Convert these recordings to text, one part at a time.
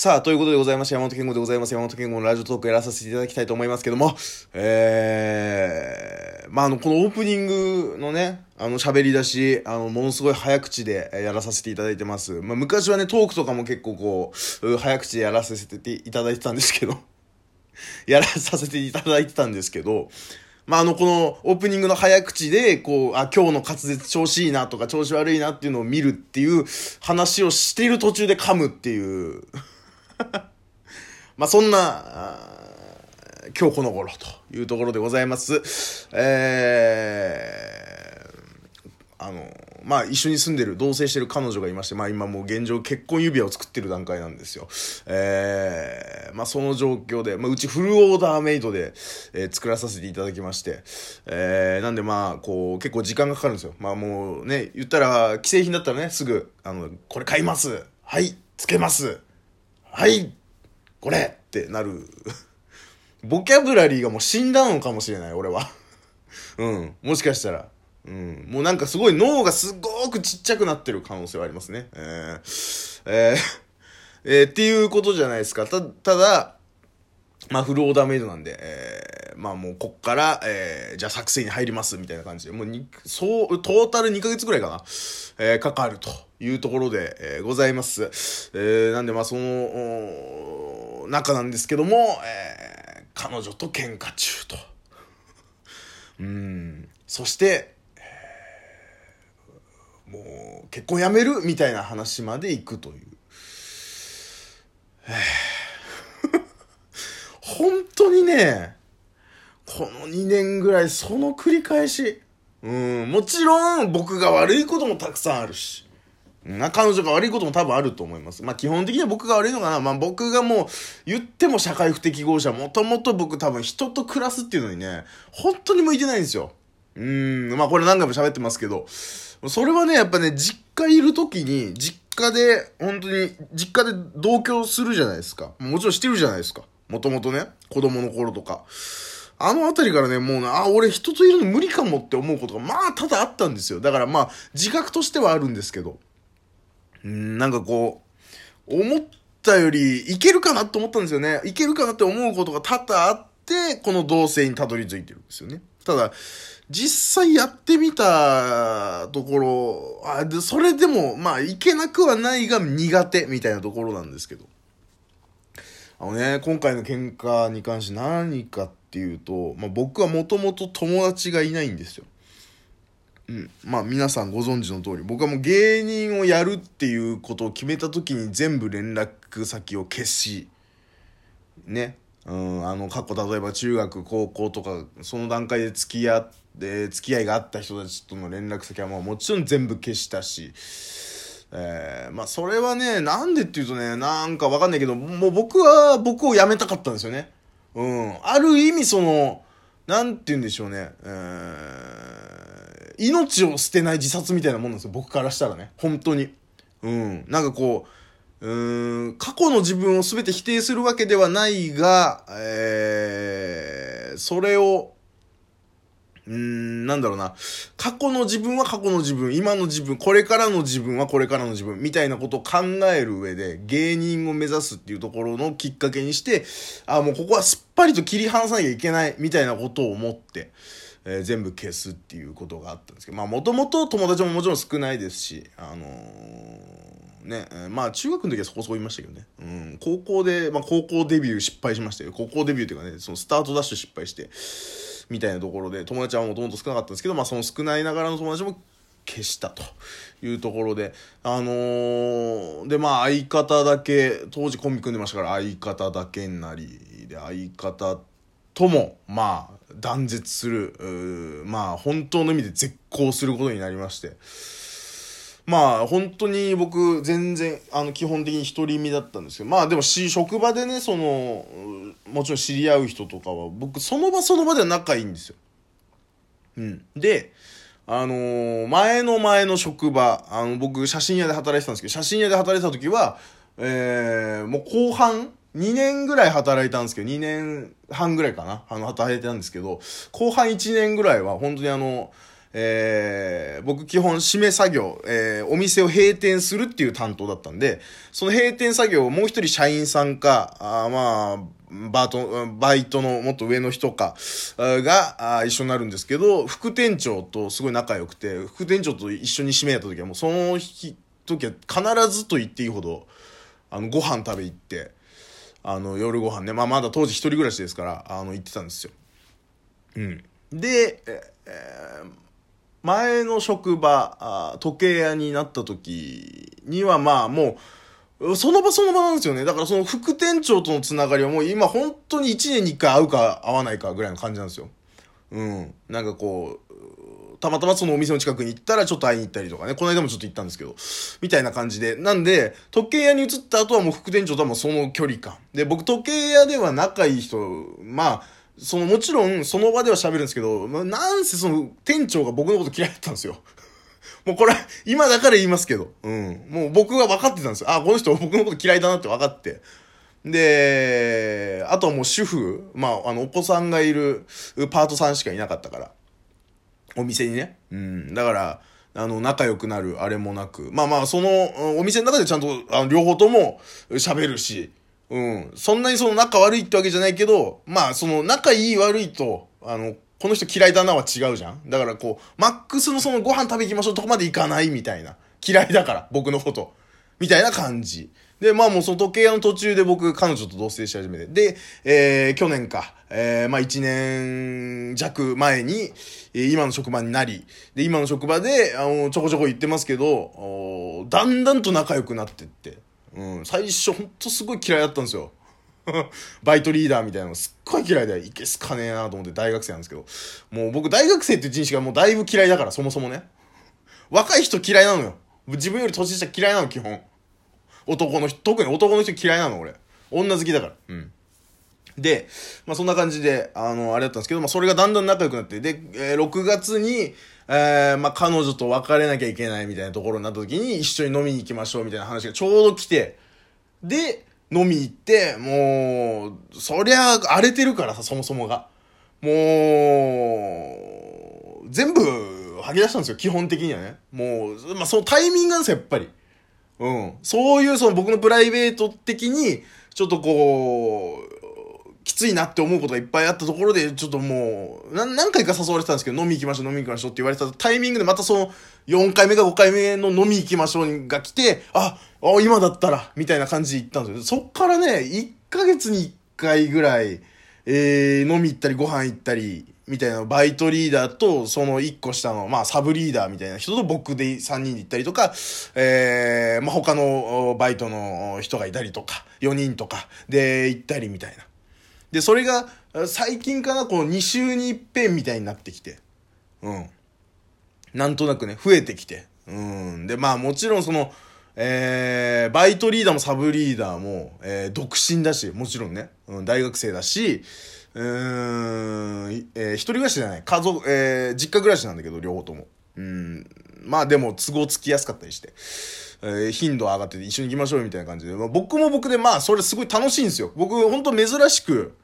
さあ、ということでございまして、山本健吾でございます。山本健吾のラジオトークやらさせていただきたいと思いますけども、えー、まあ、あの、このオープニングのね、あの、喋り出し、あの、ものすごい早口でやらさせていただいてます。まあ、昔はね、トークとかも結構こう、早口でやらせていただいてたんですけど、やらさせていただいてたんですけど、まあ、あの、このオープニングの早口で、こう、あ、今日の滑舌調子いいなとか調子悪いなっていうのを見るっていう話をしている途中で噛むっていう。まあそんな、今日この頃というところでございます。えー、あの、まあ一緒に住んでる、同棲してる彼女がいまして、まあ今もう現状結婚指輪を作ってる段階なんですよ。えー、まあその状況で、まあうちフルオーダーメイドで、えー、作らさせていただきまして、えー、なんでまあこう結構時間がかかるんですよ。まあもうね、言ったら既製品だったらね、すぐ、あの、これ買いますはい、つけますはいこれってなる。ボキャブラリーがもう死んだのかもしれない、俺は。うん。もしかしたら。うん。もうなんかすごい脳がすごくちっちゃくなってる可能性はありますね。えー、えー、えー、っていうことじゃないですか。た、ただ、まあフルオーダーメイドなんで、えー、まあもうこっから、えー、じゃあ作成に入りますみたいな感じで、もうに、そう、トータル2ヶ月ぐらいかな、えー、かかるというところで、えー、ございます。えー、なんでまあその、中なんですけども、えー、彼女と喧嘩中と。うん。そして、え、もう結婚やめるみたいな話まで行くという。え 本当にね、この2年ぐらいその繰り返し。うん、もちろん僕が悪いこともたくさんあるし。な、彼女が悪いことも多分あると思います。まあ基本的には僕が悪いのかな。まあ僕がもう言っても社会不適合者、もともと僕多分人と暮らすっていうのにね、本当に向いてないんですよ。うん、まあこれ何回も喋ってますけど、それはね、やっぱね、実家いる時に、実家で、本当に、実家で同居するじゃないですか。もちろんしてるじゃないですか。もともとね、子供の頃とか。あのあたりからね、もうね、あ、俺人といるの無理かもって思うことが、まあ、ただあったんですよ。だからまあ、自覚としてはあるんですけど。うん、なんかこう、思ったより、いけるかなと思ったんですよね。いけるかなって思うことが多々あって、この同性にたどり着いてるんですよね。ただ、実際やってみたところ、あ、で、それでも、まあ、いけなくはないが苦手みたいなところなんですけど。あのね、今回の喧嘩に関して何かっていうと、まあ、僕はもともと友達がいないんですよ。うん。まあ皆さんご存知の通り、僕はもう芸人をやるっていうことを決めた時に全部連絡先を消し、ね。うん、あの、過去例えば中学、高校とか、その段階で付き合って、付き合いがあった人たちとの連絡先はもうもちろん全部消したし、えー、まあそれはね、なんでっていうとね、なんかわかんないけど、もう僕は僕を辞めたかったんですよね。うん。ある意味その、なんて言うんでしょうね。えー、命を捨てない自殺みたいなもんなんですよ。僕からしたらね。本当に。うん。なんかこう、うん、過去の自分を全て否定するわけではないが、えー、それを、うーん、なんだろうな。過去の自分は過去の自分、今の自分、これからの自分はこれからの自分、みたいなことを考える上で、芸人を目指すっていうところのきっかけにして、あ、もうここはすっぱりと切り離さなきゃいけない、みたいなことを思って、えー、全部消すっていうことがあったんですけど、まあもともと友達ももちろん少ないですし、あのー、ね、まあ中学の時はそこそこいましたけどね。うん、高校で、まあ高校デビュー失敗しましたよ。高校デビューっていうかね、そのスタートダッシュ失敗して、みたいなところで、友達はもともと少なかったんですけど、まあその少ないながらの友達も消したというところで、あのー、で、まあ相方だけ、当時コンビ組んでましたから相方だけになり、で、相方ってとも、まあ、断絶する、まあ本当の意味で絶交することになりまして、まあ本当に僕全然あの基本的に独り身だったんですけど。まあでもし職場でねそのもちろん知り合う人とかは僕その場その場では仲いいんですよ。うん、であのー、前の前の職場あの僕写真屋で働いてたんですけど写真屋で働いてた時はえー、もう後半2年ぐらい働いたんですけど2年半ぐらいかな。あの働いてたんですけど後半1年ぐらいは本当にあのえー、僕基本締め作業、えー、お店を閉店するっていう担当だったんで、その閉店作業をもう一人社員さんか、あまあ、バート、バイトのもっと上の人か、が、一緒になるんですけど、副店長とすごい仲良くて、副店長と一緒に締めやった時はもうその、時は必ずと言っていいほど、あの、ご飯食べ行って、あの、夜ご飯ね、まあまだ当時一人暮らしですから、あの、行ってたんですよ。うん。で、えー、前の職場、時計屋になった時にはまあもう、その場その場なんですよね。だからその副店長とのつながりはもう今本当に1年に1回会うか会わないかぐらいの感じなんですよ。うん。なんかこう、たまたまそのお店の近くに行ったらちょっと会いに行ったりとかね。この間もちょっと行ったんですけど。みたいな感じで。なんで、時計屋に移った後はもう副店長とはもうその距離感。で、僕時計屋では仲いい人、まあ、そのもちろんその場では喋るんですけど、まあ、なんせその店長が僕のこと嫌いだったんですよ。もうこれ、今だから言いますけど、うん。もう僕は分かってたんですよ。あ、この人僕のこと嫌いだなって分かって。で、あとはもう主婦、まあ、あの、お子さんがいるパートさんしかいなかったから。お店にね。うん。だから、あの、仲良くなるあれもなく。まあまあ、その、お店の中でちゃんと、あの、両方とも喋るし、うん。そんなにその仲悪いってわけじゃないけど、まあ、その仲いい悪いと、あの、この人嫌いだなは違うじゃんだからこう、マックスのそのご飯食べ行きましょうとこまで行かないみたいな。嫌いだから、僕のこと。みたいな感じ。で、まあもうその時計屋の途中で僕、彼女と同棲し始めて。で、えー、去年か、えー、まあ1年弱前に、今の職場になり、で、今の職場で、あの、ちょこちょこ行ってますけど、だんだんと仲良くなってって。うん、最初ほんとすごい嫌いだったんですよ。バイトリーダーみたいなのすっごい嫌いで、いけすかねえなと思って大学生なんですけど、もう僕大学生っていう人種がもうだいぶ嫌いだから、そもそもね。若い人嫌いなのよ。自分より年下嫌いなの、基本。男の人、特に男の人嫌いなの、俺。女好きだから。うん。で、まあそんな感じで、あの、あれだったんですけど、まあそれがだんだん仲良くなって、で、えー、6月に、えー、まあ彼女と別れなきゃいけないみたいなところになった時に、一緒に飲みに行きましょうみたいな話がちょうど来て、で、飲み行って、もう、そりゃ荒れてるからさ、そもそもが。もう、全部吐き出したんですよ、基本的にはね。もう、まあそのタイミングなんですよ、やっぱり。うん。そういうその僕のプライベート的に、ちょっとこう、きついなって思うことがいっぱいあったところで、ちょっともう、何回か誘われてたんですけど、飲み行きましょう、飲み行きましょうって言われたタイミングでまたその、4回目か5回目の飲み行きましょうが来て、あ、あ、今だったら、みたいな感じで行ったんですよ。そっからね、1ヶ月に1回ぐらい、えー、飲み行ったりご飯行ったり、みたいなバイトリーダーと、その1個下の、まあ、サブリーダーみたいな人と僕で3人で行ったりとか、えー、まあ、他のバイトの人がいたりとか、4人とかで行ったりみたいな。で、それが、最近かな、この2週に一遍みたいになってきて。うん。なんとなくね、増えてきて。うん。で、まあもちろんその、えー、バイトリーダーもサブリーダーも、えー、独身だし、もちろんね、うん、大学生だし、うーん、えー、一人暮らしじゃない、家族、えー、実家暮らしなんだけど、両方とも。うん、まあでも都合つきやすかったりして。えー、頻度上がってて一緒に行きましょうみたいな感じで、まあ、僕も僕でまあそれすごい楽しいんですよ。僕ほんと珍しく、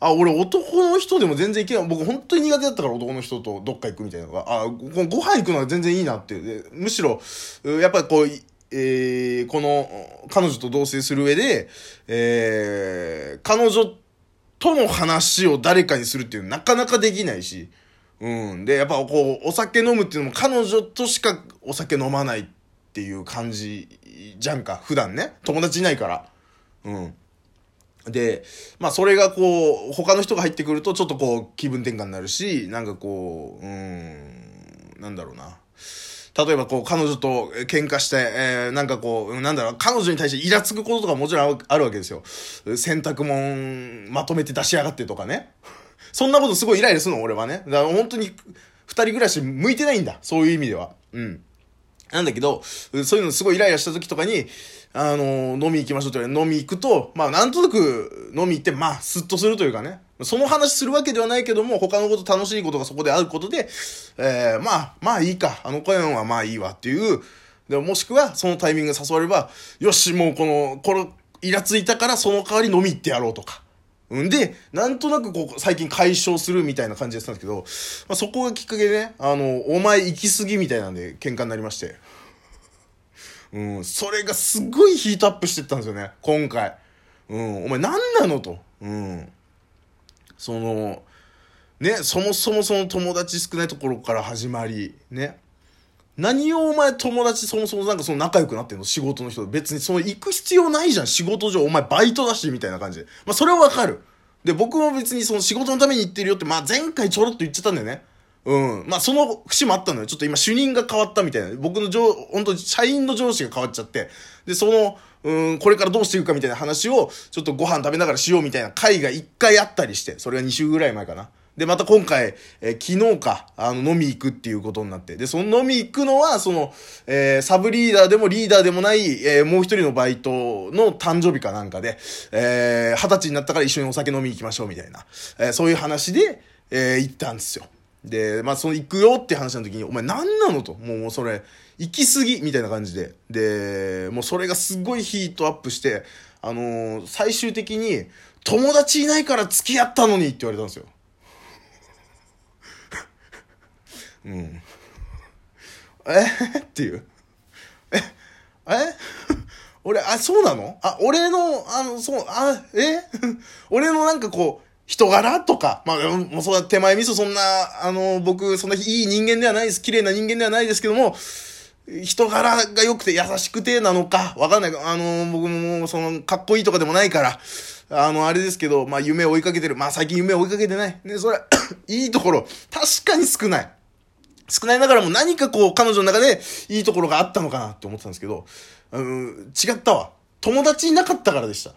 あ、俺男の人でも全然行けない。僕本当に苦手だったから男の人とどっか行くみたいなのが、あ、ごご飯行くのは全然いいなって。むしろ、やっぱりこう、えー、この彼女と同棲する上で、えー、彼女との話を誰かにするっていうのはなかなかできないし、うん。で、やっぱこう、お酒飲むっていうのも彼女としかお酒飲まないっていう感じじゃんか。普段ね。友達いないから。うん。で、まあそれがこう、他の人が入ってくるとちょっとこう気分転換になるし、なんかこう、うん、なんだろうな。例えばこう彼女と喧嘩して、えー、なんかこう、なんだろう、彼女に対してイラつくこととかもちろんあるわけですよ。洗濯物まとめて出しやがってとかね。そんなことすごいイライラするの俺はね。だから本当に二人暮らし向いてないんだ。そういう意味では。うん。なんだけど、そういうのすごいイライラした時とかに、あの、飲み行きましょうと飲み行くと、まあなんとなく飲み行って、まあスッとするというかね、その話するわけではないけども、他のこと楽しいことがそこであることで、えー、まあ、まあいいか、あの声はまあいいわっていう、でももしくはそのタイミングで誘われば、よし、もうこの、この、イラついたからその代わり飲み行ってやろうとか、うんで、なんとなくこう、最近解消するみたいな感じでやったんですけど、まあ、そこがきっかけでね、あの、お前行き過ぎみたいなんで喧嘩になりまして。うん、それがすごいヒートアップしてったんですよね、今回。うん、お前何なのと。うん。その、ね、そもそもその友達少ないところから始まり、ね。何をお前友達そもそもなんかその仲良くなってんの仕事の人。別にその行く必要ないじゃん。仕事上お前バイトだしみたいな感じ。でまあそれはわかる。で僕も別にその仕事のために行ってるよってまあ前回ちょろっと言っちゃったんだよね。うん。まあその節もあったのよ。ちょっと今主任が変わったみたいな。僕の上本当社員の上司が変わっちゃって。でそのうんこれからどうしていくかみたいな話をちょっとご飯食べながらしようみたいな会が一回あったりして。それが2週ぐらい前かな。で、また今回、えー、昨日か、あの、飲み行くっていうことになって。で、その飲み行くのは、その、えー、サブリーダーでもリーダーでもない、えー、もう一人のバイトの誕生日かなんかで、えー、二十歳になったから一緒にお酒飲み行きましょうみたいな、えー、そういう話で、えー、行ったんですよ。で、まあ、その行くよって話の時に、お前何なのと？もう、それ、行き過ぎみたいな感じで。で、もうそれがすっごいヒートアップして、あのー、最終的に、友達いないから付き合ったのにって言われたんですよ。うん。え？っていう。え？え？俺、あ、そうなの？あ、俺の、あの、そう、あ、え？俺のなんかこう、人柄とか、まあ、もうそんな手前味噌そんな、あの、僕、そんないい人間ではないです。綺麗な人間ではないですけども、人柄が良くて優しくてなのか、わかんない。あの、僕も、その、かっこいいとかでもないから、あの、あれですけど、まあ、夢を追いかけてる。まあ、最近夢を追いかけてない。ね、それ、いいところ、確かに少ない。少ないながらも何かこう、彼女の中でいいところがあったのかなって思ってたんですけど、うん、違ったわ。友達いなかったからでした。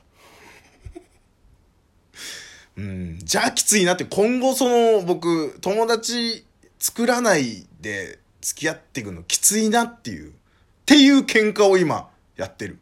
うん、じゃあきついなって、今後その、僕、友達作らないで付き合っていくのきついなっていう、っていう喧嘩を今、やってる。